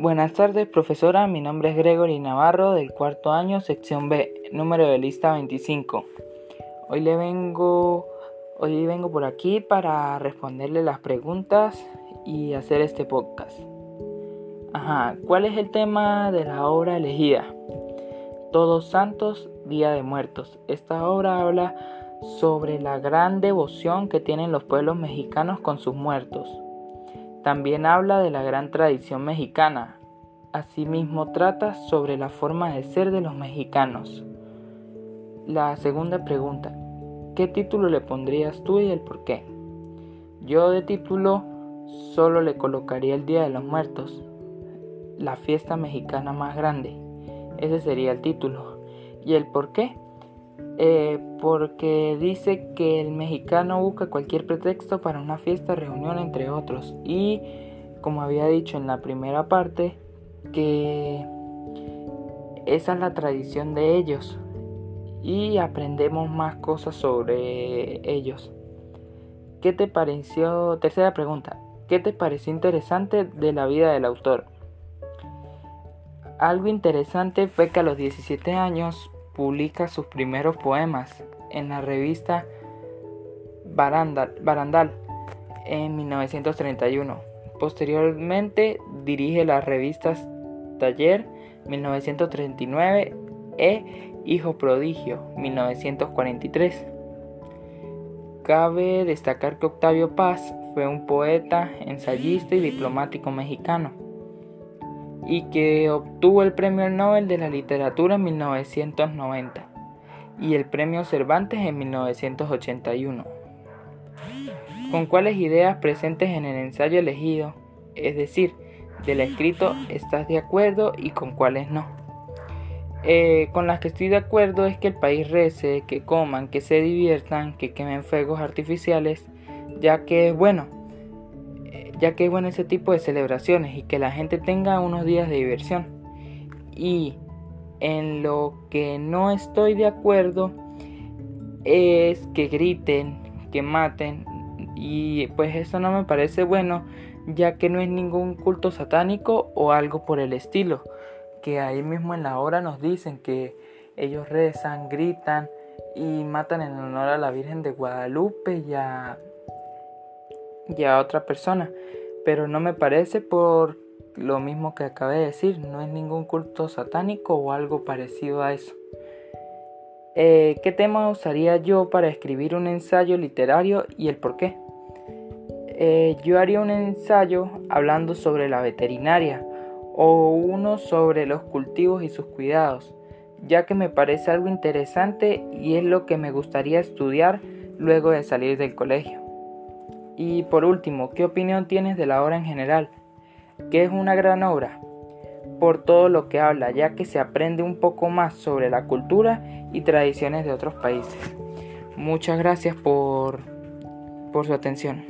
Buenas tardes, profesora. Mi nombre es Gregory Navarro del cuarto año, sección B, número de lista 25. Hoy le vengo, hoy vengo por aquí para responderle las preguntas y hacer este podcast. Ajá, ¿cuál es el tema de la obra elegida? Todos Santos, Día de Muertos. Esta obra habla sobre la gran devoción que tienen los pueblos mexicanos con sus muertos también habla de la gran tradición mexicana. Asimismo trata sobre la forma de ser de los mexicanos. La segunda pregunta. ¿Qué título le pondrías tú y el por qué? Yo de título solo le colocaría el Día de los Muertos, la fiesta mexicana más grande. Ese sería el título. ¿Y el por qué? Eh, porque dice que el mexicano busca cualquier pretexto para una fiesta, reunión, entre otros. Y como había dicho en la primera parte, que esa es la tradición de ellos. Y aprendemos más cosas sobre ellos. ¿Qué te pareció? Tercera pregunta. ¿Qué te pareció interesante de la vida del autor? Algo interesante fue que a los 17 años publica sus primeros poemas en la revista Barandal, en 1931. Posteriormente dirige las revistas Taller 1939 e Hijo Prodigio 1943. Cabe destacar que Octavio Paz fue un poeta, ensayista y diplomático mexicano y que obtuvo el Premio Nobel de la Literatura en 1990 y el Premio Cervantes en 1981. ¿Con cuáles ideas presentes en el ensayo elegido, es decir, del escrito, estás de acuerdo y con cuáles no? Eh, con las que estoy de acuerdo es que el país rece, que coman, que se diviertan, que quemen fuegos artificiales, ya que, bueno, ya que es bueno ese tipo de celebraciones y que la gente tenga unos días de diversión. Y en lo que no estoy de acuerdo es que griten, que maten y pues eso no me parece bueno ya que no es ningún culto satánico o algo por el estilo, que ahí mismo en la hora nos dicen que ellos rezan, gritan y matan en honor a la Virgen de Guadalupe y a y a otra persona. Pero no me parece por lo mismo que acabé de decir, no es ningún culto satánico o algo parecido a eso. Eh, ¿Qué tema usaría yo para escribir un ensayo literario y el por qué? Eh, yo haría un ensayo hablando sobre la veterinaria o uno sobre los cultivos y sus cuidados, ya que me parece algo interesante y es lo que me gustaría estudiar luego de salir del colegio. Y por último, ¿qué opinión tienes de la obra en general? ¿Qué es una gran obra? Por todo lo que habla, ya que se aprende un poco más sobre la cultura y tradiciones de otros países. Muchas gracias por, por su atención.